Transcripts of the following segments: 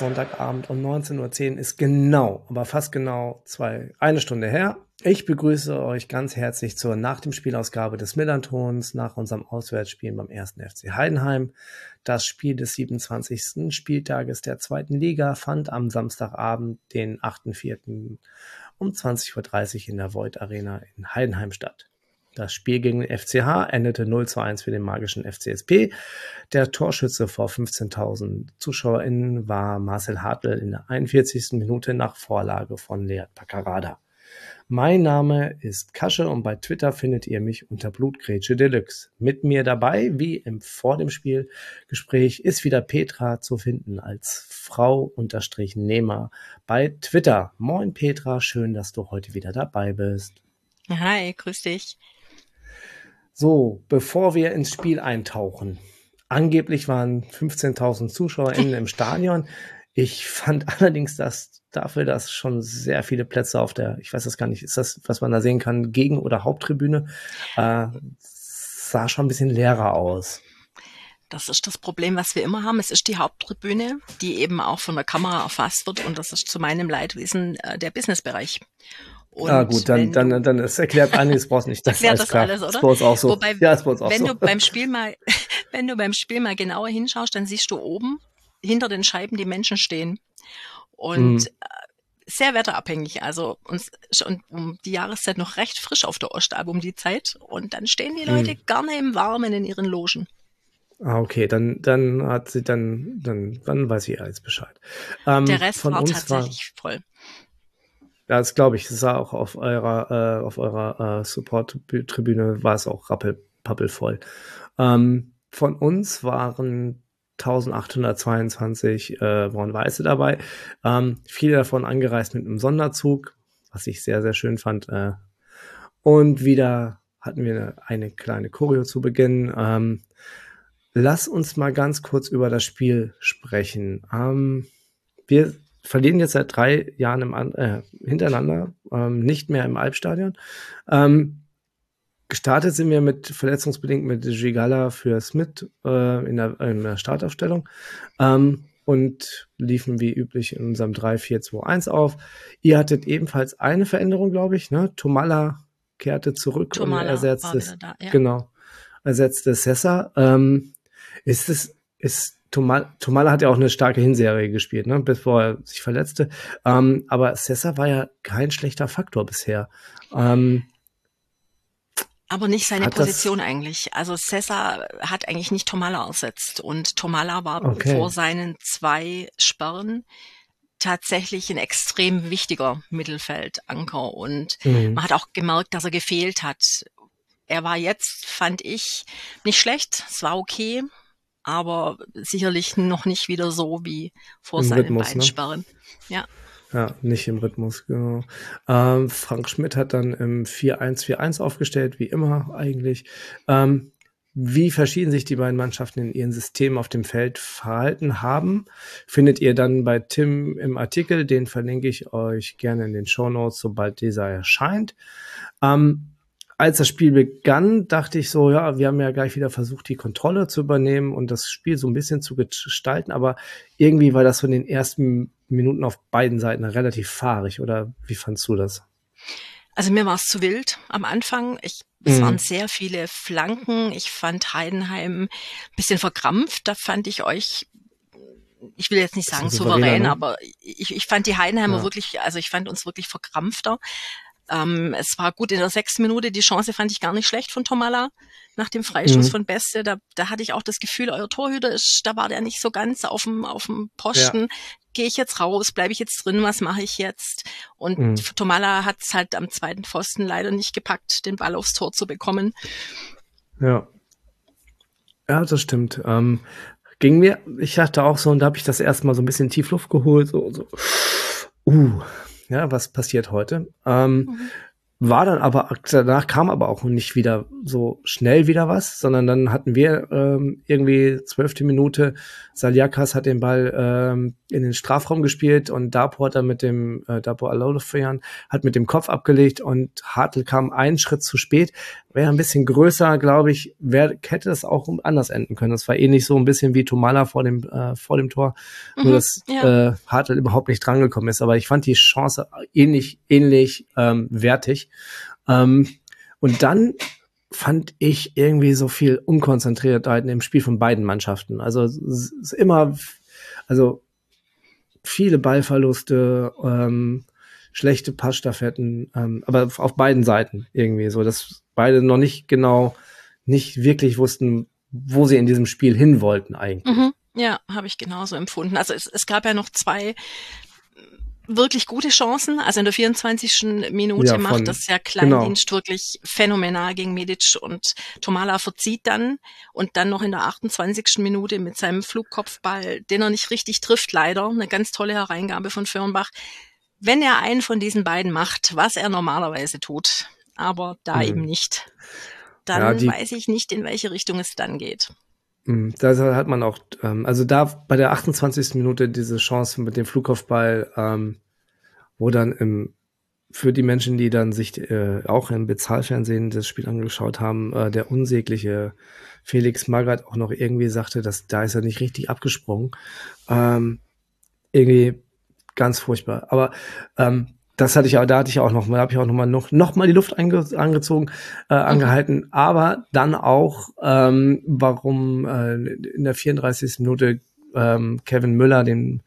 Sonntagabend um 19.10 Uhr ist genau, aber fast genau zwei, eine Stunde her. Ich begrüße euch ganz herzlich zur nach dem Spielausgabe des Millantons nach unserem Auswärtsspiel beim ersten FC Heidenheim. Das Spiel des 27. Spieltages der zweiten Liga fand am Samstagabend, den 8.4. um 20.30 Uhr in der Void Arena in Heidenheim statt. Das Spiel gegen den FCH endete 0 zu 1 für den magischen FCSP. Der Torschütze vor 15.000 ZuschauerInnen war Marcel Hartl in der 41. Minute nach Vorlage von Lead Paccarada. Mein Name ist Kasche und bei Twitter findet ihr mich unter Blutgrätsche Deluxe. Mit mir dabei, wie im vor dem Spiel Gespräch, ist wieder Petra zu finden als Frau unterstrich Nehmer bei Twitter. Moin Petra, schön, dass du heute wieder dabei bist. Hi, grüß dich. So, bevor wir ins Spiel eintauchen. Angeblich waren 15.000 ZuschauerInnen im Stadion. Ich fand allerdings, dass dafür, dass schon sehr viele Plätze auf der, ich weiß das gar nicht, ist das, was man da sehen kann, Gegen- oder Haupttribüne, äh, sah schon ein bisschen leerer aus. Das ist das Problem, was wir immer haben. Es ist die Haupttribüne, die eben auch von der Kamera erfasst wird und das ist zu meinem Leidwesen äh, der Businessbereich. Und ah gut, dann, dann, dann, dann es erklärt einiges, brauchst nicht. Das erklärt das alles, oder? Das auch so. Wobei, ja, das auch wenn so. du beim Spiel mal, wenn du beim Spiel mal genauer hinschaust, dann siehst du oben hinter den Scheiben die Menschen stehen. Und mhm. sehr wetterabhängig. Also uns schon um die Jahreszeit noch recht frisch auf der Ostalb um die Zeit. Und dann stehen die Leute mhm. gerne im Warmen in ihren Logen. Ah, okay, dann, dann hat sie dann, dann, dann weiß ich alles Bescheid. Ähm, der Rest war tatsächlich war, voll. Ja, das glaube ich. Das war auch auf eurer, äh, auf eurer äh, Support-Tribüne war es auch rappelpappelvoll. Ähm, von uns waren 1822 äh, Braun-Weiße dabei. Ähm, viele davon angereist mit einem Sonderzug, was ich sehr, sehr schön fand. Äh, und wieder hatten wir eine, eine kleine Choreo zu Beginn. Ähm, lass uns mal ganz kurz über das Spiel sprechen. Ähm, wir verlieren jetzt seit drei Jahren im, äh, hintereinander, ähm, nicht mehr im Albstadion. Ähm, Gestartet sind wir mit verletzungsbedingt mit Gigala für Smith äh, in, der, in, der, Startaufstellung ähm, und liefen wie üblich in unserem 3-4-2-1 auf. Ihr hattet ebenfalls eine Veränderung, glaube ich. Ne? Tomala kehrte zurück Tomala und ersetzte da, ja. genau ersetzte Sessa. Ähm, ist es ist Tomala, Tomala hat ja auch eine starke Hinserie gespielt, ne, bevor er sich verletzte. Ähm, aber Sessa war ja kein schlechter Faktor bisher. Ähm, aber nicht seine Position eigentlich. Also Cesar hat eigentlich nicht Tomala ersetzt und Tomala war okay. vor seinen zwei Sperren tatsächlich ein extrem wichtiger Mittelfeldanker und mhm. man hat auch gemerkt, dass er gefehlt hat. Er war jetzt, fand ich, nicht schlecht. Es war okay, aber sicherlich noch nicht wieder so wie vor Im seinen Rhythmus, beiden ne? Ja. Ja, nicht im Rhythmus, genau. Ähm, Frank Schmidt hat dann im 4-1-4-1 aufgestellt, wie immer eigentlich. Ähm, wie verschieden sich die beiden Mannschaften in ihren Systemen auf dem Feld verhalten haben, findet ihr dann bei Tim im Artikel. Den verlinke ich euch gerne in den Show Notes, sobald dieser erscheint. Ähm, als das Spiel begann, dachte ich so, ja, wir haben ja gleich wieder versucht, die Kontrolle zu übernehmen und das Spiel so ein bisschen zu gestalten, aber irgendwie war das von den ersten Minuten auf beiden Seiten relativ fahrig, oder wie fandst du das? Also mir war es zu wild am Anfang. Ich, es mhm. waren sehr viele Flanken. Ich fand Heidenheim ein bisschen verkrampft. Da fand ich euch ich will jetzt nicht sagen souverän, ne? aber ich, ich fand die Heidenheimer ja. wirklich, also ich fand uns wirklich verkrampfter. Ähm, es war gut in der sechsten Minute, die Chance fand ich gar nicht schlecht von Tomala nach dem Freistoß mhm. von Beste. Da, da hatte ich auch das Gefühl, euer Torhüter ist, da war der nicht so ganz auf dem, auf dem Posten. Ja. Gehe ich jetzt raus, bleibe ich jetzt drin, was mache ich jetzt? Und mhm. Tomala hat es halt am zweiten Pfosten leider nicht gepackt, den Ball aufs Tor zu bekommen. Ja. Ja, das stimmt. Ähm, ging mir, ich dachte auch so, und da habe ich das erstmal so ein bisschen tief Luft geholt, so, so. Uh, ja, was passiert heute? Ähm, mhm. war dann aber, danach kam aber auch nicht wieder so schnell wieder was, sondern dann hatten wir ähm, irgendwie zwölfte Minute, Saliakas hat den Ball ähm, in den Strafraum gespielt und Dapo hat dann mit dem, äh, Dapo Alolofian hat mit dem Kopf abgelegt und Hartl kam einen Schritt zu spät, wäre ein bisschen größer, glaube ich, wär, hätte es auch anders enden können. Das war ähnlich so ein bisschen wie Tomala vor dem, äh, vor dem Tor, mhm, nur dass ja. äh, Hartl überhaupt nicht drangekommen ist, aber ich fand die Chance ähnlich, ähnlich ähm, wertig ähm, und dann fand ich irgendwie so viel Unkonzentriertheit im Spiel von beiden Mannschaften. Also es ist immer, also viele Ballverluste, ähm, schlechte Passstaffetten, ähm, aber auf beiden Seiten irgendwie so, dass beide noch nicht genau, nicht wirklich wussten, wo sie in diesem Spiel hin wollten eigentlich. Mhm. Ja, habe ich genauso empfunden. Also es, es gab ja noch zwei wirklich gute Chancen. Also in der 24. Minute ja, macht das ja Kleindienst genau. wirklich phänomenal gegen Medic und Tomala verzieht dann und dann noch in der 28. Minute mit seinem Flugkopfball, den er nicht richtig trifft, leider. Eine ganz tolle Hereingabe von Firnbach. Wenn er einen von diesen beiden macht, was er normalerweise tut, aber da mhm. eben nicht, dann ja, die, weiß ich nicht, in welche Richtung es dann geht. Mhm, da hat man auch, ähm, also da bei der 28. Minute diese Chance mit dem Flugkopfball, ähm, wo dann im, für die Menschen, die dann sich äh, auch im Bezahlfernsehen das Spiel angeschaut haben, äh, der unsägliche Felix Magath auch noch irgendwie sagte, dass da ist er nicht richtig abgesprungen. Ähm, irgendwie ganz furchtbar. Aber ähm, das hatte ich auch, da hatte ich auch noch mal, habe ich auch noch mal noch, noch mal die Luft ange, angezogen, äh, mhm. angehalten. Aber dann auch, ähm, warum äh, in der 34. Minute ähm, Kevin Müller den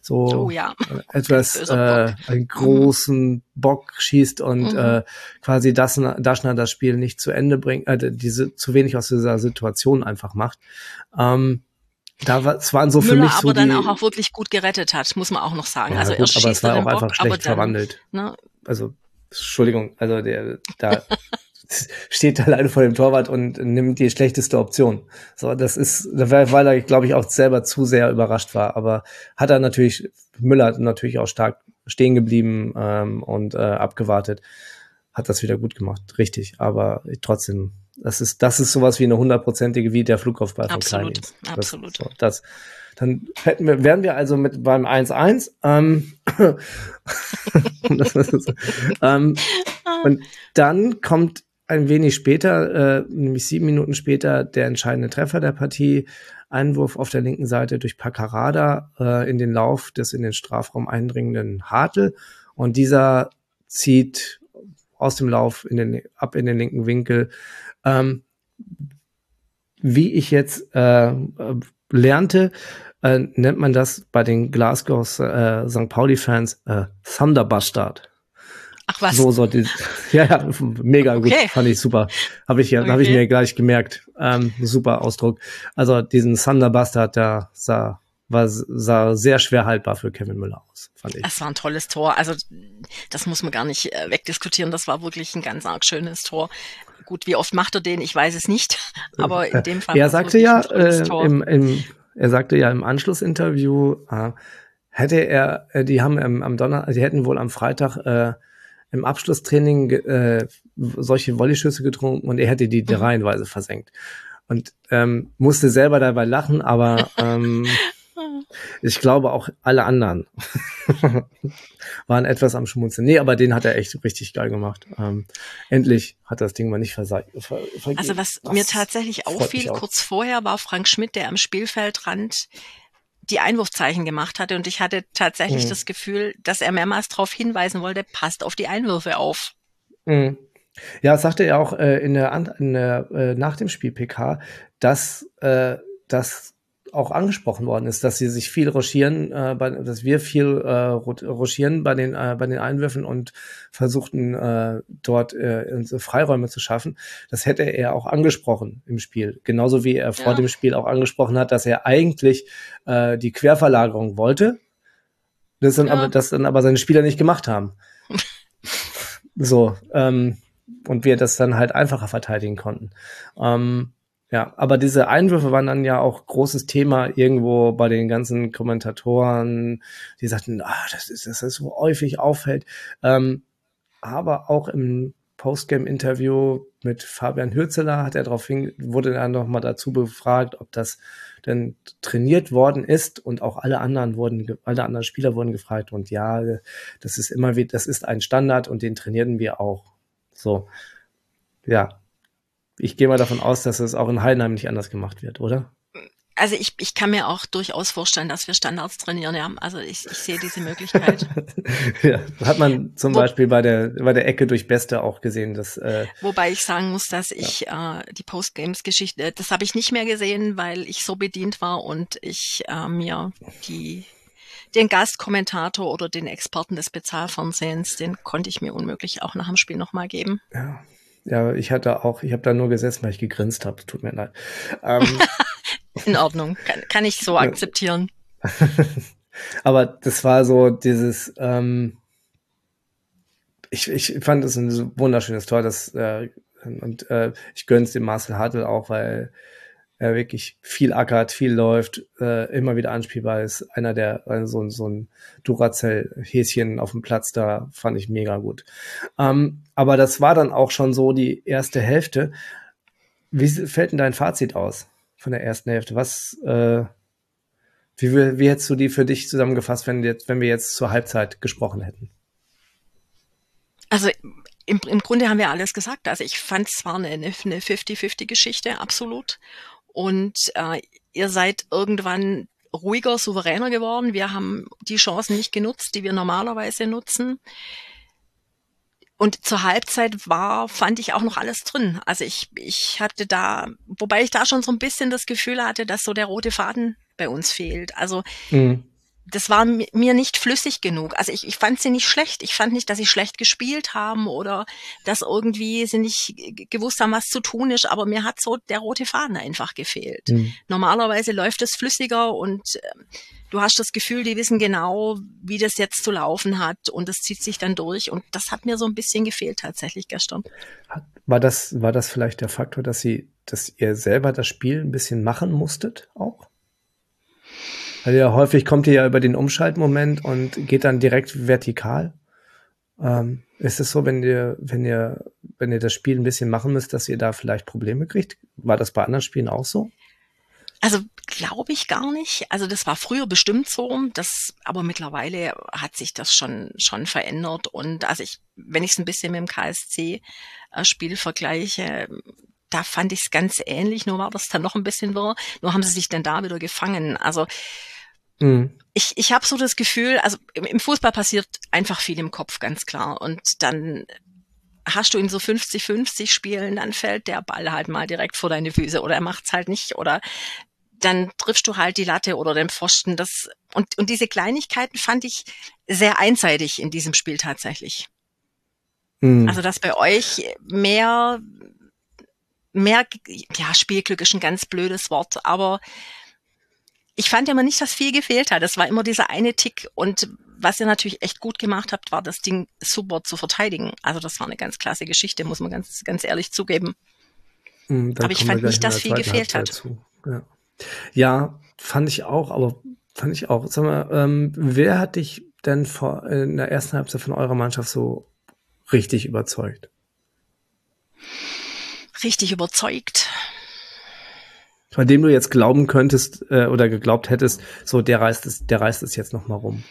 so oh, ja. etwas äh, einen großen Bock schießt und mhm. äh, quasi das Daschner das Spiel nicht zu Ende bringt, äh, diese zu wenig aus dieser Situation einfach macht. Ähm, da war, es waren so Müller für mich so aber dann auch, auch wirklich gut gerettet hat, muss man auch noch sagen. Ja, also gut, aber es war auch einfach Bock, schlecht dann, verwandelt. Ne? Also Entschuldigung, also der da steht alleine vor dem Torwart und nimmt die schlechteste Option. So, das ist, weil er, glaube ich, auch selber zu sehr überrascht war. Aber hat er natürlich, Müller hat natürlich auch stark stehen geblieben ähm, und äh, abgewartet, hat das wieder gut gemacht, richtig. Aber trotzdem das ist, das ist sowas wie eine hundertprozentige wie der Flugaufball von Absolut, Das, absolut. So, das, dann hätten wir, wären wir also mit beim 1-1. Ähm, ähm, und dann kommt ein wenig später, äh, nämlich sieben Minuten später, der entscheidende Treffer der Partie. Einwurf auf der linken Seite durch Paccarada äh, in den Lauf des in den Strafraum eindringenden Hartl. Und dieser zieht aus dem Lauf in den, ab in den linken Winkel ähm, wie ich jetzt äh, lernte, äh, nennt man das bei den Glasgow äh, St. Pauli-Fans äh, Thunderbustard. Ach was. So, so die, ja, ja, mega okay. gut, fand ich super. Habe ich, okay. hab ich mir gleich gemerkt. Ähm, super Ausdruck. Also diesen Thunderbustard, der sah war, sah sehr schwer haltbar für Kevin Müller aus, fand ich. Es war ein tolles Tor. Also das muss man gar nicht äh, wegdiskutieren. Das war wirklich ein ganz arg schönes Tor. Gut, wie oft macht er den? Ich weiß es nicht. Aber in dem Fall. er sagte ja, äh, im, im, er sagte ja im Anschlussinterview, äh, hätte er, äh, die haben am, am Donner, die hätten wohl am Freitag äh, im Abschlusstraining äh, solche Volleyschüsse getrunken und er hätte die mhm. reihenweise versenkt. Und ähm, musste selber dabei lachen, aber ähm, Ich glaube auch alle anderen waren etwas am Schmunzeln. Nee, aber den hat er echt richtig geil gemacht. Ähm, endlich hat das Ding mal nicht versagt. Ver also was das mir tatsächlich auffiel, kurz vorher war Frank Schmidt, der am Spielfeldrand die Einwurfzeichen gemacht hatte und ich hatte tatsächlich mhm. das Gefühl, dass er mehrmals darauf hinweisen wollte, passt auf die Einwürfe auf. Mhm. Ja, das sagte er auch äh, in der, in der äh, nach dem Spiel PK, dass äh, dass auch angesprochen worden ist, dass sie sich viel ruschieren, äh, bei, dass wir viel äh, ruschieren bei den äh, bei den Einwürfen und versuchten äh, dort äh, Freiräume zu schaffen. Das hätte er auch angesprochen im Spiel, genauso wie er vor ja. dem Spiel auch angesprochen hat, dass er eigentlich äh, die Querverlagerung wollte, das dann ja. aber das dann aber seine Spieler nicht gemacht haben. so ähm, und wir das dann halt einfacher verteidigen konnten. Ähm, ja, aber diese Einwürfe waren dann ja auch großes Thema irgendwo bei den ganzen Kommentatoren, die sagten, ah, das ist, das so häufig auffällt. Ähm, aber auch im Postgame-Interview mit Fabian Hürzeler hat er darauf hin, wurde dann nochmal dazu befragt, ob das denn trainiert worden ist und auch alle anderen wurden, alle anderen Spieler wurden gefragt und ja, das ist immer wie, das ist ein Standard und den trainierten wir auch. So. Ja. Ich gehe mal davon aus, dass es auch in Heidenheim nicht anders gemacht wird, oder? Also ich, ich kann mir auch durchaus vorstellen, dass wir Standards trainieren. Ja, also ich, ich sehe diese Möglichkeit. ja, hat man zum Wo, Beispiel bei der bei der Ecke durch Beste auch gesehen, dass. Äh, wobei ich sagen muss, dass ich ja. äh, die Postgames-Geschichte, das habe ich nicht mehr gesehen, weil ich so bedient war und ich äh, mir die den Gastkommentator oder den Experten des Bezahlfernsehens, den konnte ich mir unmöglich auch nach dem Spiel nochmal geben. Ja. Ja, ich hatte auch, ich habe da nur gesessen, weil ich gegrinst habe. Tut mir leid. Ähm, In Ordnung, kann, kann ich so akzeptieren. Aber das war so dieses, ähm, ich, ich fand es ein wunderschönes Tor, das, äh, und äh, ich gönn's dem Marcel Hartl auch, weil er wirklich viel ackert, viel läuft, äh, immer wieder anspielbar ist. Einer der, also so, so ein Duracell-Häschen auf dem Platz, da fand ich mega gut. Ähm, aber das war dann auch schon so die erste Hälfte. Wie fällt denn dein Fazit aus? von der ersten Hälfte. Was, äh, wie, wie hättest du die für dich zusammengefasst, wenn, jetzt, wenn wir jetzt zur Halbzeit gesprochen hätten? Also im, im Grunde haben wir alles gesagt. Also ich fand es war eine, eine 50-50-Geschichte, absolut. Und äh, ihr seid irgendwann ruhiger, souveräner geworden. Wir haben die Chancen nicht genutzt, die wir normalerweise nutzen. Und zur Halbzeit war, fand ich auch noch alles drin. Also ich, ich hatte da, wobei ich da schon so ein bisschen das Gefühl hatte, dass so der rote Faden bei uns fehlt. Also mhm. Das war mir nicht flüssig genug. Also ich, ich fand sie nicht schlecht. Ich fand nicht, dass sie schlecht gespielt haben oder dass irgendwie sie nicht gewusst haben, was zu tun ist. Aber mir hat so der rote Faden einfach gefehlt. Mhm. Normalerweise läuft es flüssiger und äh, du hast das Gefühl, die wissen genau, wie das jetzt zu laufen hat und es zieht sich dann durch und das hat mir so ein bisschen gefehlt tatsächlich gestern. War das, war das vielleicht der Faktor, dass sie, dass ihr selber das Spiel ein bisschen machen musstet auch? Weil ja häufig kommt ihr ja über den Umschaltmoment und geht dann direkt vertikal. Ähm, ist es so, wenn ihr, wenn ihr, wenn ihr das Spiel ein bisschen machen müsst, dass ihr da vielleicht Probleme kriegt? War das bei anderen Spielen auch so? Also glaube ich gar nicht. Also das war früher bestimmt so, das, aber mittlerweile hat sich das schon schon verändert. Und also ich, wenn ich es ein bisschen mit dem KSC-Spiel äh, vergleiche, da fand ich es ganz ähnlich, nur war das dann noch ein bisschen wirr. Nur haben sie sich dann da wieder gefangen. Also mhm. ich, ich habe so das Gefühl, also im, Fußball passiert einfach viel im Kopf, ganz klar. Und dann hast du in so 50-50 Spielen, dann fällt der Ball halt mal direkt vor deine Füße oder er macht's halt nicht oder dann triffst du halt die Latte oder den Pfosten. Das, und, und diese Kleinigkeiten fand ich sehr einseitig in diesem Spiel tatsächlich. Mhm. Also, dass bei euch mehr, mehr, ja, Spielglück ist ein ganz blödes Wort, aber ich fand immer nicht, dass viel gefehlt hat. Es war immer dieser eine Tick und was ihr natürlich echt gut gemacht habt, war das Ding super zu verteidigen. Also das war eine ganz klasse Geschichte, muss man ganz, ganz ehrlich zugeben. Mhm, Aber ich fand nicht, dass viel gefehlt hat. Ja. Ja, fand ich auch, aber fand ich auch. Sag mal, ähm, wer hat dich denn vor, in der ersten Halbzeit von eurer Mannschaft so richtig überzeugt? Richtig überzeugt. Bei dem du jetzt glauben könntest äh, oder geglaubt hättest, so der reißt es, der reißt es jetzt noch mal rum.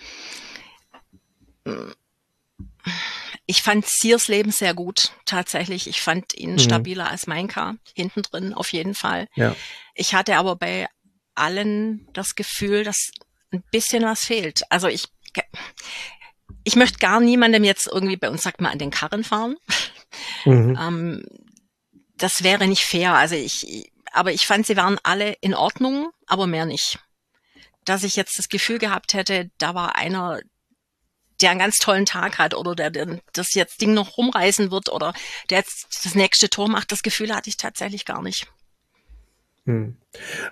Ich fand Sears Leben sehr gut, tatsächlich. Ich fand ihn mhm. stabiler als Mainka, hinten drin auf jeden Fall. Ja. Ich hatte aber bei allen das Gefühl, dass ein bisschen was fehlt. Also ich, ich möchte gar niemandem jetzt irgendwie, bei uns sagt man, an den Karren fahren. Mhm. ähm, das wäre nicht fair. Also ich, aber ich fand, sie waren alle in Ordnung, aber mehr nicht. Dass ich jetzt das Gefühl gehabt hätte, da war einer, der einen ganz tollen Tag hat oder der, der das jetzt Ding noch rumreißen wird oder der jetzt das nächste Tor macht, das Gefühl hatte ich tatsächlich gar nicht. Hm.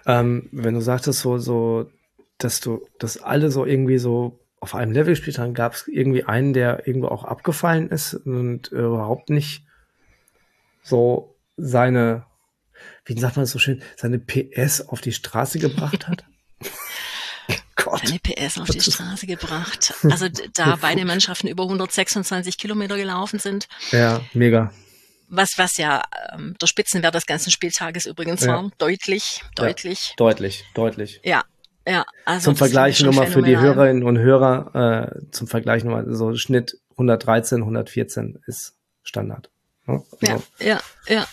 Ähm, wenn du sagtest so, so, dass du, dass alle so irgendwie so auf einem Level gespielt haben, gab es irgendwie einen, der irgendwo auch abgefallen ist und überhaupt nicht so seine, wie sagt man das so schön, seine PS auf die Straße gebracht hat? Gott. Seine PS auf die Straße gebracht. Also da beide Mannschaften über 126 Kilometer gelaufen sind. Ja, mega. was, was ja ähm, der Spitzenwert des ganzen Spieltages übrigens Ja. war. Deutlich, deutlich. Deutlich, deutlich. Ja, ja. Also zum Vergleich nochmal für die. Hörerinnen und Hörer, äh, zum Vergleich nochmal, so Schnitt 113, 114 ist Standard. Ne? Ja, Also, ja, ja.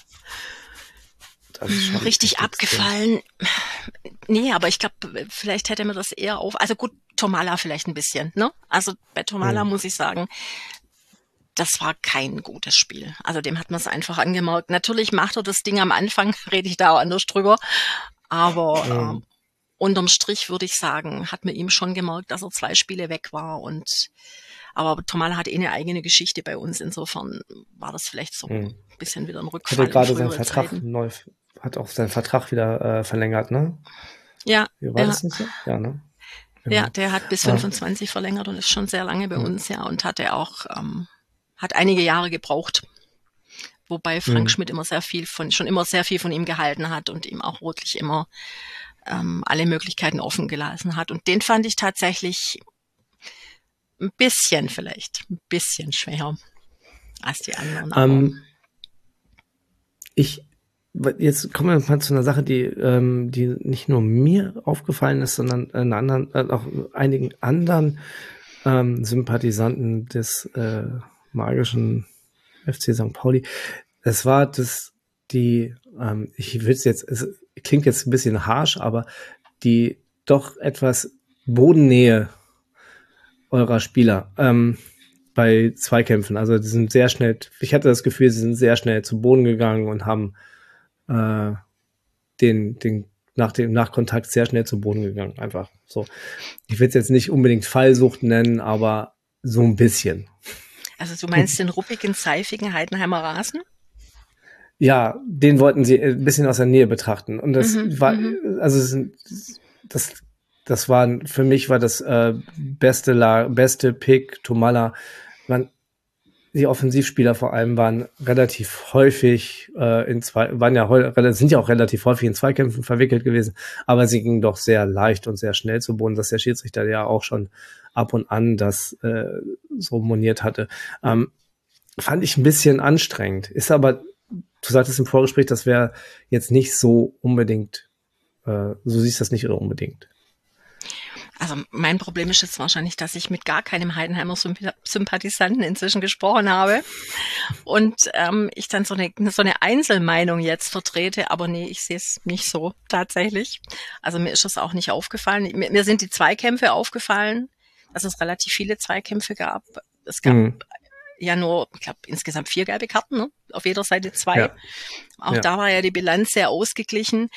Ist schon Richtig extrem. abgefallen. Nee, aber ich glaube, vielleicht hätte mir das eher auf. Also gut, Tomala vielleicht ein bisschen, ne? Also bei Tomala Mhm. muss ich sagen, das war kein gutes Spiel. Also dem hat man es einfach angemerkt. Natürlich macht er das Ding am Anfang, rede ich da auch anders drüber. Aber Mhm. ähm, unterm Strich würde ich sagen, hat man ihm schon gemerkt, dass er zwei Spiele weg war und aber Tomala hat eh eine eigene Geschichte bei uns. Insofern war das vielleicht so Mhm. ein bisschen wieder ein Hat Rückfall. er in gerade seinen Vertrag neu, hat auch seinen Vertrag wieder äh, verlängert, ne? Ja, War ja. das nicht so? Ja, ne? Ja, der hat bis Ah. 25 verlängert und ist schon sehr lange bei Mhm. uns, ja, und hatte auch, ähm, hat einige Jahre gebraucht. Wobei Frank Mhm. Schmidt immer sehr viel von, schon immer sehr viel von ihm gehalten hat und ihm auch wirklich immer ähm, alle Möglichkeiten offen gelassen hat. Und den fand ich tatsächlich ein bisschen vielleicht, ein bisschen schwächer als die anderen. Ähm, ich, jetzt kommen wir mal zu einer Sache, die, ähm, die nicht nur mir aufgefallen ist, sondern in anderen, äh, auch einigen anderen ähm, Sympathisanten des äh, magischen FC St. Pauli. Es war das, die, ähm, ich will es jetzt, es klingt jetzt ein bisschen harsh, aber die doch etwas Bodennähe eurer Spieler. Ähm, bei Zweikämpfen. Also die sind sehr schnell, ich hatte das Gefühl, sie sind sehr schnell zu Boden gegangen und haben äh, den, den nach dem Nachkontakt sehr schnell zu Boden gegangen. Einfach so. Ich will es jetzt nicht unbedingt Fallsucht nennen, aber so ein bisschen. Also du meinst den ruppigen, seifigen Heidenheimer Rasen? Ja, den wollten sie ein bisschen aus der Nähe betrachten. Und das Mhm, war, mhm. also das, das war, für mich war das äh, beste, La beste Pick, Tomala. Man, die Offensivspieler vor allem waren relativ häufig äh, in zwei, waren ja sind ja auch relativ häufig in Zweikämpfen verwickelt gewesen, aber sie gingen doch sehr leicht und sehr schnell zu Boden, dass der Schiedsrichter ja auch schon ab und an das äh, so moniert hatte. Ähm, fand ich ein bisschen anstrengend. Ist aber, du sagtest im Vorgespräch, das wäre jetzt nicht so unbedingt, äh, so siehst das nicht unbedingt. Also mein Problem ist jetzt wahrscheinlich, dass ich mit gar keinem Heidenheimer Symp- Sympathisanten inzwischen gesprochen habe und ähm, ich dann so eine, so eine Einzelmeinung jetzt vertrete, aber nee, ich sehe es nicht so tatsächlich. Also mir ist das auch nicht aufgefallen. Mir, mir sind die Zweikämpfe aufgefallen, dass es relativ viele Zweikämpfe gab. Es gab Mhm. ja nur, ich glaube, insgesamt vier gelbe Karten, ne? auf jeder Seite zwei. Ja. Auch Ja. da war ja die Bilanz sehr ausgeglichen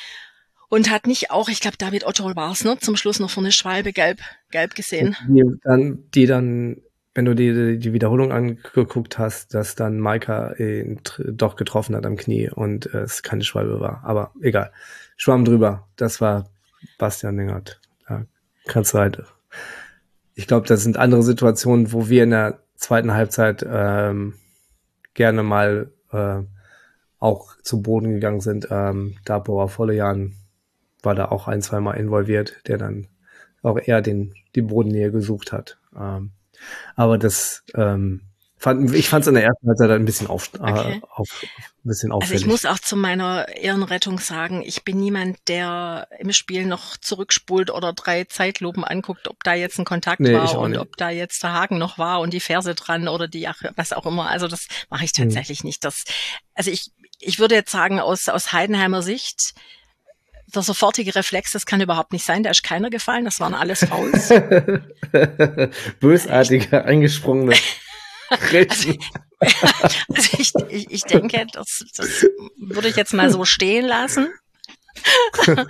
und hat nicht auch, ich glaube, David Otto war es, ne? zum Schluss noch für eine Schwalbe gelb, gelb gesehen. Die dann, die dann, wenn du dir die Wiederholung angeguckt hast, dass dann Maika ihn doch getroffen hat am Knie und es keine Schwalbe war. Aber egal. Schwamm drüber. Das war Bastian Dingert. Da kannst du halt. Ich glaube, das sind andere Situationen, wo wir in der zweiten Halbzeit ähm, gerne mal äh, auch zu Boden gegangen sind. Ähm, Dapor Vollejan war da auch ein, zweimal involviert, der dann auch eher den, die Bodennähe gesucht hat. Ähm, aber das, ähm, fand, ich fand es in der ersten Halbzeit ein bisschen, auf, Okay. äh, auf, ein bisschen Also auffällig. ich muss auch zu meiner Ehrenrettung sagen, ich bin niemand, der im Spiel noch zurückspult oder drei Zeitlupen anguckt, ob da jetzt ein Kontakt Nee, war und nicht. ob da jetzt der Haken noch war und die Ferse dran oder die ach, was auch immer. Also das mache ich Hm. tatsächlich nicht. Das, also ich, ich würde jetzt sagen, aus, aus Heidenheimer Sicht, der sofortige Reflex, das kann überhaupt nicht sein, da ist keiner gefallen, das waren alles Fouls. Bösartige, eingesprungene Grätschen. Also ich, ich, ich denke, das, das würde ich jetzt mal so stehen lassen.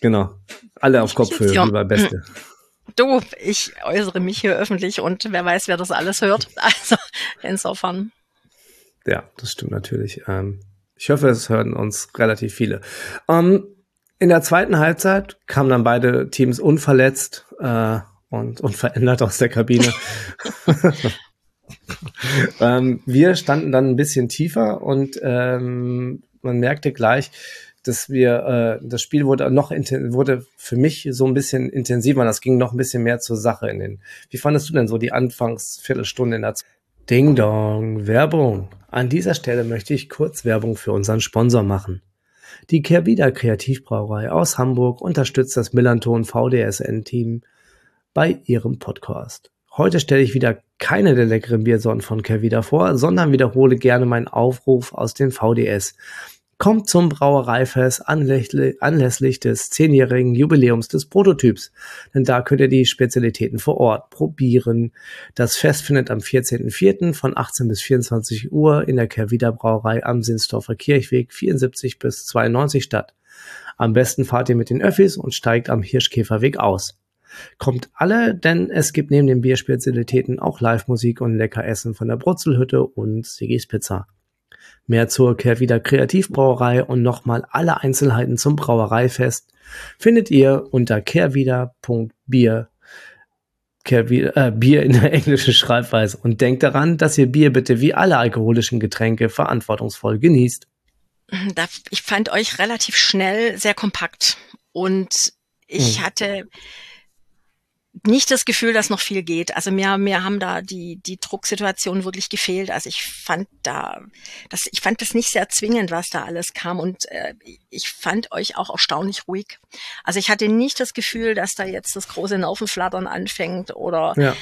genau. Alle auf Kopfhöhe, Ja. lieber Beste. Du, ich äußere mich hier öffentlich und wer weiß, wer das alles hört. Also insofern. Ja, das stimmt natürlich. Ähm, ich hoffe, es hören uns relativ viele. Ähm, in der zweiten Halbzeit kamen dann beide Teams unverletzt äh, und unverändert aus der Kabine. ähm, wir standen dann ein bisschen tiefer und ähm, man merkte gleich, dass wir äh, das Spiel wurde noch wurde für mich so ein bisschen intensiver. Das ging noch ein bisschen mehr zur Sache in den. Wie fandest du denn so die Anfangsviertelstunde in der Ding Dong, Werbung. An dieser Stelle möchte ich kurz Werbung für unseren Sponsor machen. Die Kerbida Kreativbrauerei aus Hamburg unterstützt das Millanton VDSN-Team bei ihrem Podcast. Heute stelle ich wieder keine der leckeren Biersorten von Kerbida vor, sondern wiederhole gerne meinen Aufruf aus den VDS. Kommt zum Brauereifest anlässlich des zehnjährigen Jubiläums des Prototyps, denn da könnt ihr die Spezialitäten vor Ort probieren. Das Fest findet am 14.04. von 18 bis 24 Uhr in der Kervida Brauerei am Sinsdorfer Kirchweg 74 bis 92 statt. Am besten fahrt ihr mit den Öffis und steigt am Hirschkäferweg aus. Kommt alle, denn es gibt neben den Bierspezialitäten auch Live-Musik und lecker Essen von der Brutzelhütte und Sigis Pizza. Mehr zur Kehrwieder Kreativbrauerei und nochmal alle Einzelheiten zum Brauereifest findet ihr unter kehrwieder.bier Kehrwieder, äh, Bier in der englischen Schreibweise. Und denkt daran, dass ihr Bier bitte wie alle alkoholischen Getränke verantwortungsvoll genießt. Ich fand euch relativ schnell sehr kompakt und ich hm. hatte nicht das Gefühl, dass noch viel geht. Also mir, mir haben da die, die Drucksituation wirklich gefehlt. Also ich fand da, das, ich fand das nicht sehr zwingend, was da alles kam und äh, ich fand euch auch erstaunlich ruhig. Also ich hatte nicht das Gefühl, dass da jetzt das große Naufenflattern anfängt oder ja.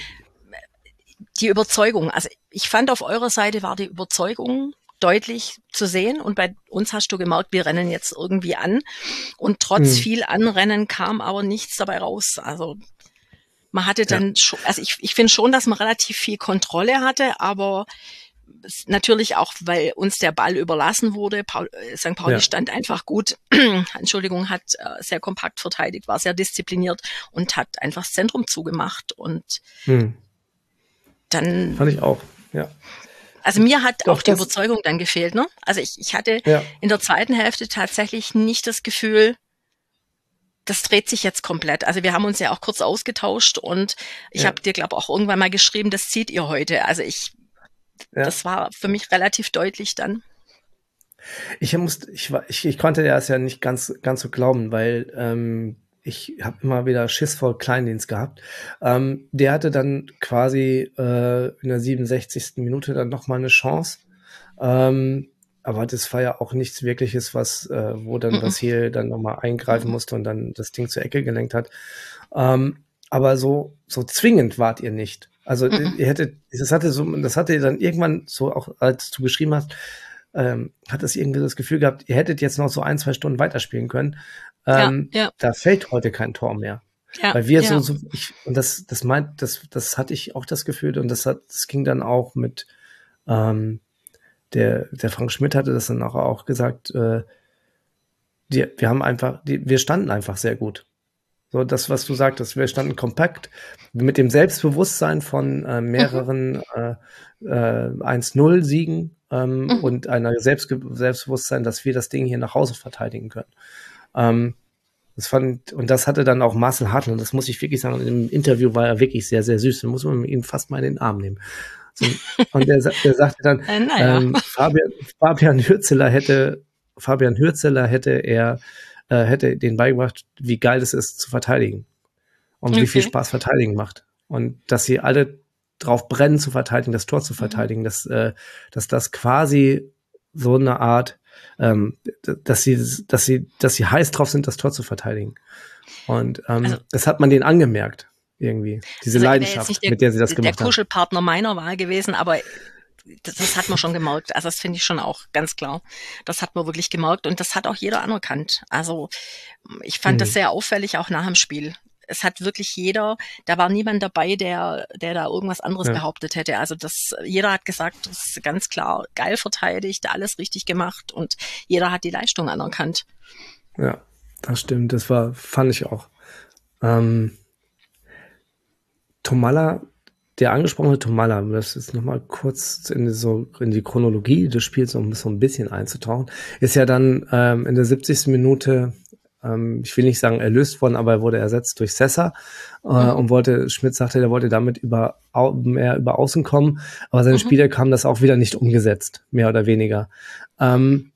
die Überzeugung. Also ich fand auf eurer Seite war die Überzeugung deutlich zu sehen und bei uns hast du gemerkt, wir rennen jetzt irgendwie an und trotz hm. viel Anrennen kam aber nichts dabei raus. Also man hatte dann ja. schon, also ich, ich finde schon, dass man relativ viel Kontrolle hatte, aber natürlich auch, weil uns der Ball überlassen wurde. Paul, äh, St. Pauli ja. stand einfach gut, Entschuldigung, hat äh, sehr kompakt verteidigt, war sehr diszipliniert und hat einfach das Zentrum zugemacht und hm. dann. Fand ich auch, ja. Also mir hat Doch, auch die Überzeugung dann gefehlt, ne? Also ich, ich hatte ja. in der zweiten Hälfte tatsächlich nicht das Gefühl, das dreht sich jetzt komplett. Also wir haben uns ja auch kurz ausgetauscht und ich ja. habe dir, glaube auch irgendwann mal geschrieben, das zieht ihr heute. Also ich, ja. das war für mich relativ deutlich dann. Ich musste, ich, ich, ich konnte das ja nicht ganz, ganz so glauben, weil ähm, ich habe immer wieder Schiss vor Kleindienst gehabt. Ähm, der hatte dann quasi äh, in der 67. Minute dann noch mal eine Chance. Ähm, aber das war ja auch nichts wirkliches, was, äh, wo dann das hier dann nochmal eingreifen musste und dann das Ding zur Ecke gelenkt hat. Ähm, aber so, so zwingend wart ihr nicht. Also ihr hättet, das hatte so, das hatte ihr dann irgendwann so auch, als du geschrieben hast, ähm, hat das irgendwie das Gefühl gehabt, ihr hättet jetzt noch so ein, zwei Stunden weiterspielen können. Ähm, ja, ja. Da fällt heute kein Tor mehr. Ja, Weil wir ja. so, so ich, und das, das meint, das, das hatte ich auch das Gefühl und das hat, das ging dann auch mit, ähm, der, der Frank Schmidt hatte das dann auch, auch gesagt, äh, die, wir haben einfach, die, wir standen einfach sehr gut. So, das, was du sagtest, wir standen kompakt mit dem Selbstbewusstsein von äh, mehreren mhm. äh, äh, 1-0-Siegen ähm, mhm. und einer Selbst Selbstbewusstsein, dass wir das Ding hier nach Hause verteidigen können. Ähm, das fand, und das hatte dann auch Marcel Hartl, das muss ich wirklich sagen, im Interview war er wirklich sehr, sehr süß. Da muss man ihn fast mal in den Arm nehmen. So, und der, der sagte dann, äh, naja. ähm, Fabian, Fabian Hürzeler hätte, Fabian Hürzeler hätte er, äh, hätte den beigebracht, wie geil es ist zu verteidigen. Und okay. wie viel Spaß verteidigen macht. Und dass sie alle drauf brennen zu verteidigen, das Tor zu mhm. verteidigen, mhm. dass, äh, dass das quasi so eine Art, ähm, dass sie, dass sie, dass sie heiß drauf sind, das Tor zu verteidigen. Und ähm, also, das hat man denen angemerkt irgendwie. Diese also Leidenschaft, der, mit der sie das gemacht haben. Der Kuschelpartner meiner Wahl gewesen, aber das, das hat man schon gemerkt. Also das finde ich schon auch ganz klar. Das hat man wirklich gemerkt und das hat auch jeder anerkannt. Also ich fand mhm. das sehr auffällig auch nach dem Spiel. Es hat wirklich jeder, da war niemand dabei, der, der da irgendwas anderes ja. behauptet hätte. Also das, jeder hat gesagt, das ist ganz klar geil verteidigt, alles richtig gemacht und jeder hat die Leistung anerkannt. Ja, das stimmt. Das war, fand ich auch. Ähm, Tomala, der angesprochene Tomala, das ist nochmal kurz in die, so in die Chronologie des Spiels, um so ein bisschen einzutauchen, ist ja dann ähm, in der 70. Minute, ähm, ich will nicht sagen erlöst worden, aber er wurde ersetzt durch Sessa äh, mhm. und wollte, Schmidt sagte, er wollte damit über mehr über Außen kommen, aber seine mhm. Spieler kamen das auch wieder nicht umgesetzt, mehr oder weniger. Ähm,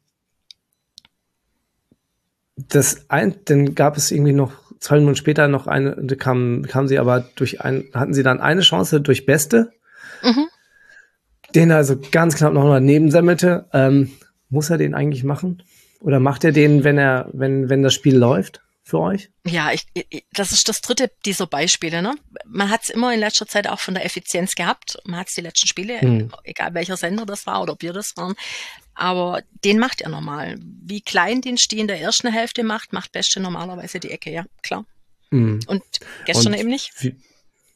das ein, dann gab es irgendwie noch zwei Minuten später noch eine, kam, kam sie aber durch ein, hatten sie dann eine Chance durch Beste. Mhm. den also ganz knapp noch mal nebensemmelte. Ähm, muss er den eigentlich machen? Oder macht er den, wenn er, wenn, wenn das Spiel läuft für euch? Ja, ich, ich, das ist das dritte dieser Beispiele. Ne? Man hat es immer in letzter Zeit auch von der Effizienz gehabt. Man hat es die letzten Spiele, hm. egal welcher Sender das war oder ob wir das waren. Aber den macht er normal. Wie klein den Steh in der ersten Hälfte macht, macht Beste normalerweise die Ecke, ja, klar. Hm. Und gestern Und eben nicht. Wie,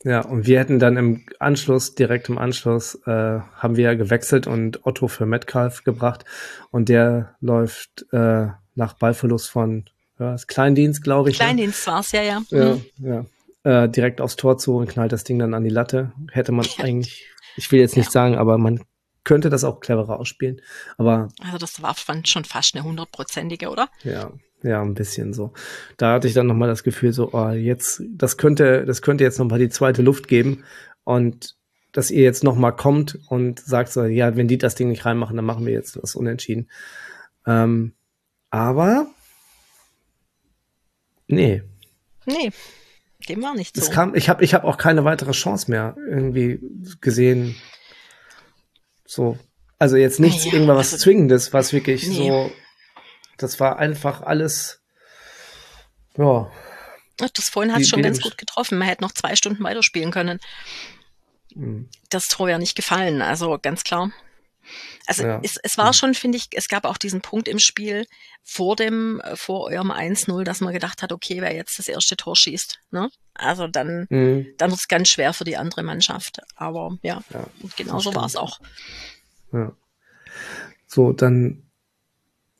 ja, und wir hätten dann im Anschluss, direkt im Anschluss, äh, haben wir gewechselt und Otto für Metcalf gebracht. Und der läuft äh, nach Ballverlust von ja, Kleindienst, glaube ich. Ne? Kleindienst ne? war's, ja, ja. Ja, mhm. ja. Äh, direkt aufs Tor zu und knallt das Ding dann an die Latte. Hätte man ja. eigentlich, ich will jetzt nicht ja. sagen, aber man könnte das auch cleverer ausspielen. Aber also das war schon fast eine hundertprozentige, oder? Ja, ja, ein bisschen so. Da hatte ich dann nochmal das Gefühl, so, oh, jetzt, das könnte, das könnte jetzt nochmal die zweite Luft geben und dass ihr jetzt nochmal kommt und sagt so, ja, wenn die das Ding nicht reinmachen, dann machen wir jetzt das unentschieden. Ähm, aber nee. Nee, dem war nicht so. Es kam, ich habe ich hab auch keine weitere Chance mehr irgendwie gesehen. So, also jetzt nichts ja, irgendwas also, Zwingendes, was wirklich nee. so das war einfach alles, ja. Das vorhin hat schon ganz gut getroffen. Man hätte noch zwei Stunden weiterspielen können. Mhm. Das Tor ja nicht gefallen, also ganz klar. Also ja. es, es war mhm. schon, finde ich, es gab auch diesen Punkt im Spiel vor dem, vor eurem 1-0, dass man gedacht hat, okay, wer jetzt das erste Tor schießt, ne? Also dann, mhm. dann wird es ganz schwer für die andere Mannschaft. Aber ja, ja genauso war es auch. Ja. So, dann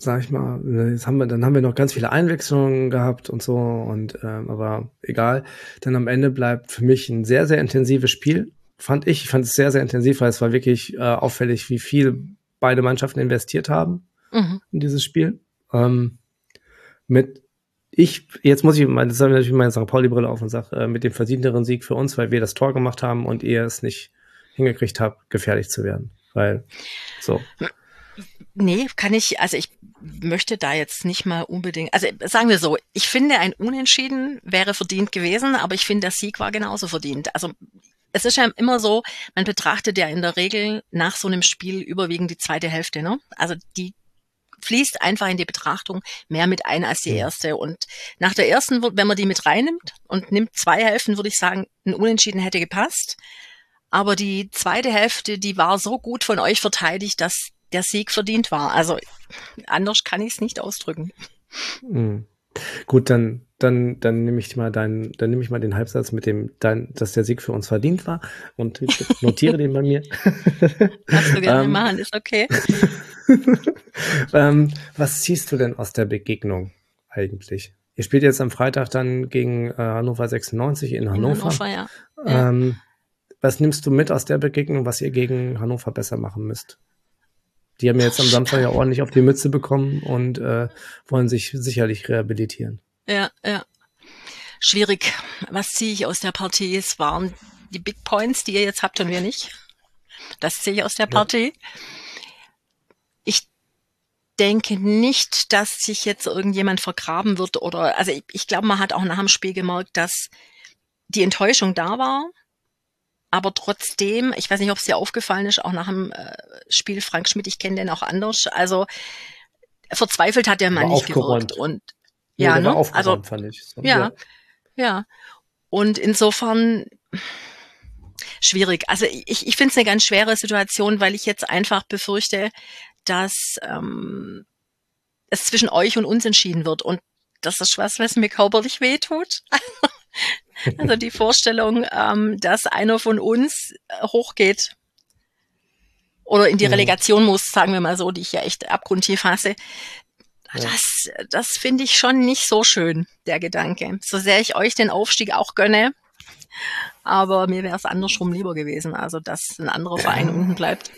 sag ich mal, jetzt haben wir, dann haben wir noch ganz viele Einwechslungen gehabt und so, und ähm, aber egal. Denn am Ende bleibt für mich ein sehr, sehr intensives Spiel. Fand ich, ich fand es sehr, sehr intensiv, weil es war wirklich äh, auffällig, wie viel beide Mannschaften investiert haben mhm. in dieses Spiel. Ähm, mit ich, jetzt muss ich, das habe ich natürlich meine St. Pauli-Brille auf und sage, äh, mit dem verdienteren Sieg für uns, weil wir das Tor gemacht haben und ihr es nicht hingekriegt habt, gefährlich zu werden. Weil, so. Nee, kann ich, also ich möchte da jetzt nicht mal unbedingt, also sagen wir so, ich finde ein Unentschieden wäre verdient gewesen, aber ich finde der Sieg war genauso verdient. Also es ist ja immer so, man betrachtet ja in der Regel nach so einem Spiel überwiegend die zweite Hälfte, ne? Also die fließt einfach in die Betrachtung mehr mit ein als die erste. Und nach der ersten, wenn man die mit reinnimmt und nimmt zwei Hälften, würde ich sagen, ein Unentschieden hätte gepasst. Aber die zweite Hälfte, die war so gut von euch verteidigt, dass der Sieg verdient war. Also anders kann ich es nicht ausdrücken. Mhm. Gut, dann, dann, dann nehme ich mal deinen, dann nehme ich mal den Halbsatz mit dem, dein, dass der Sieg für uns verdient war und notiere den bei mir. Kannst du gerne ähm, machen, ist okay. ähm, was ziehst du denn aus der Begegnung eigentlich? Ihr spielt jetzt am Freitag dann gegen äh, Hannover 96 in Hannover. In Hannover ja. Ähm, was nimmst du mit aus der Begegnung, was ihr gegen Hannover besser machen müsst? Die haben ja jetzt am Samstag ja ordentlich auf die Mütze bekommen und äh, wollen sich sicherlich rehabilitieren. Ja, ja. Schwierig. Was ziehe ich aus der Partie? Es waren die Big Points, die ihr jetzt habt und wir nicht. Das ziehe ich aus der Partie. Ja. Ich denke nicht, dass sich jetzt irgendjemand vergraben wird oder, also ich, ich glaube, man hat auch nach dem Spiel gemerkt, dass die Enttäuschung da war aber trotzdem, ich weiß nicht, ob es dir aufgefallen ist, auch nach dem äh, Spiel Frank Schmidt, ich kenne den auch anders. Also verzweifelt hat der Mann nicht gewirkt. Und ja, nee, ne? also fand ich. So, ja, ja, ja. Und insofern schwierig. Also ich, ich finde es eine ganz schwere Situation, weil ich jetzt einfach befürchte, dass ähm, es zwischen euch und uns entschieden wird. Und das ist was, was mir körperlich wehtut. Also die Vorstellung, ähm, dass einer von uns äh, hochgeht oder in die mhm. Relegation muss, sagen wir mal so, die ich ja echt abgrundtief hasse. Das, das finde ich schon nicht so schön, der Gedanke. So sehr ich euch den Aufstieg auch gönne, aber mir wäre es andersrum lieber gewesen, also dass ein anderer Verein unten bleibt.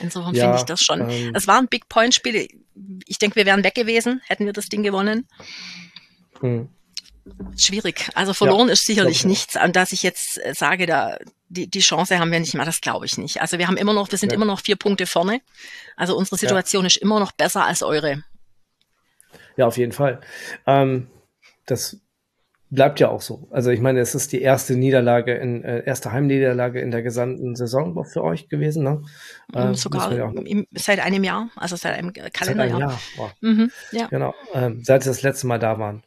Insofern ja, finde ich das schon. Ähm, es war ein Big Point Spiel. Ich denke, wir wären weg gewesen, hätten wir das Ding gewonnen. Hm. Schwierig. Also verloren ja, ist sicherlich nichts, an das ich jetzt äh, sage, da die, die Chance haben wir nicht mehr, das glaube ich nicht. Also wir haben immer noch, wir sind ja. immer noch vier Punkte vorne. Also unsere Situation ja. ist immer noch besser als eure. Ja, auf jeden Fall. Ähm, das bleibt ja auch so. Also ich meine, es ist die erste Niederlage in äh, erste Heimniederlage in der gesamten Saison für euch gewesen, ne? Äh, Sogar im, seit einem Jahr, also seit einem Kalenderjahr. Seit einem Jahr. Wow. Mhm, ja. Genau, ähm, seit sie das letzte Mal da waren.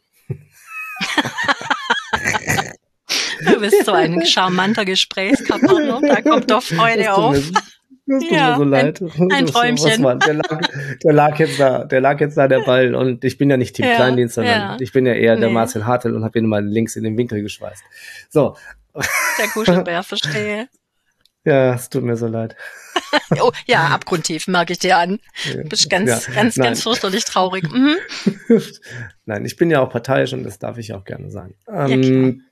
Du bist so ein charmanter Gesprächspartner, da kommt doch Freude auf. Das tut ja, mir so leid. Ein, ein Träumchen. Was, der, lag, der, lag, jetzt da, der lag jetzt da, der Ball. Und ich bin ja nicht Team ja, Kleindienst, sondern ja. ich bin ja eher nee. der Marcel Hartel und habe ihn mal links in den Winkel geschweißt. So. Der Kuschelbär, verstehe. Ja, es tut mir so leid. oh, ja, abgrundtief, merke ich dir an. Du bist ganz, ja, ganz, nein. ganz fürchterlich traurig. Mhm. nein, ich bin ja auch parteiisch und das darf ich auch gerne sagen. Ähm,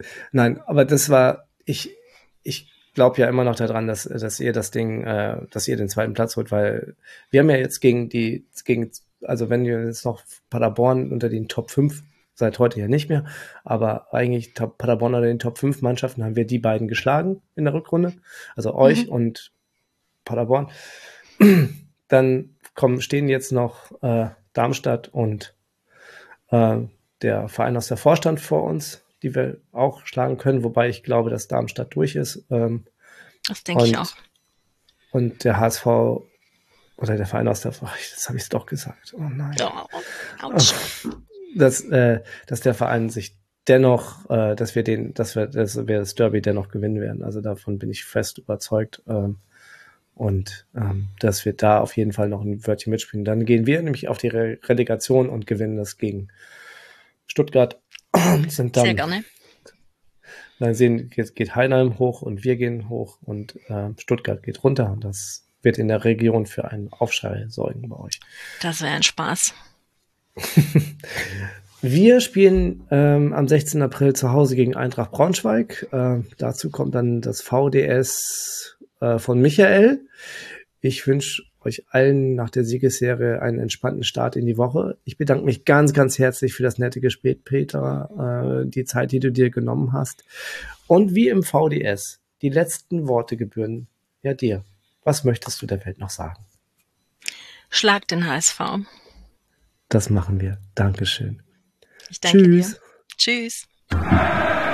ja, nein, aber das war, ich, ich glaube ja immer noch daran, dass, dass ihr das Ding, äh, dass ihr den zweiten Platz holt, weil wir haben ja jetzt gegen die, gegen, also wenn ihr jetzt noch Paderborn unter den Top 5, seit heute ja nicht mehr, aber eigentlich Paderborn unter den Top 5 Mannschaften haben wir die beiden geschlagen in der Rückrunde, also euch mhm. und Paderborn. Dann kommen, stehen jetzt noch äh, Darmstadt und äh, der Verein aus der Vorstand vor uns die wir auch schlagen können, wobei ich glaube, dass Darmstadt durch ist. Ähm, das denke ich auch. Und der HSV oder der Verein aus der ach, das habe ich doch gesagt. Oh nein. Oh, dass, äh, dass der Verein sich dennoch, äh, dass wir den, dass wir, dass wir das Derby dennoch gewinnen werden. Also davon bin ich fest überzeugt. Ähm, und ähm, dass wir da auf jeden Fall noch ein Wörtchen mitspielen. Dann gehen wir nämlich auf die Re Relegation und gewinnen das gegen Stuttgart sind dann, Sehr gerne. Dann sehen, jetzt geht Heinheim hoch und wir gehen hoch und äh, Stuttgart geht runter und das wird in der Region für einen Aufschrei sorgen bei euch. Das wäre ein Spaß. Wir spielen ähm, am 16. April zu Hause gegen Eintracht Braunschweig. Äh, dazu kommt dann das VDS äh, von Michael. Ich wünsche euch allen nach der Siegesserie einen entspannten Start in die Woche. Ich bedanke mich ganz, ganz herzlich für das nette Gespräch, Peter, äh, die Zeit, die du dir genommen hast. Und wie im VDS, die letzten Worte gebühren ja dir. Was möchtest du der Welt noch sagen? Schlag den HSV. Das machen wir. Dankeschön. Ich danke Tschüss. dir. Tschüss.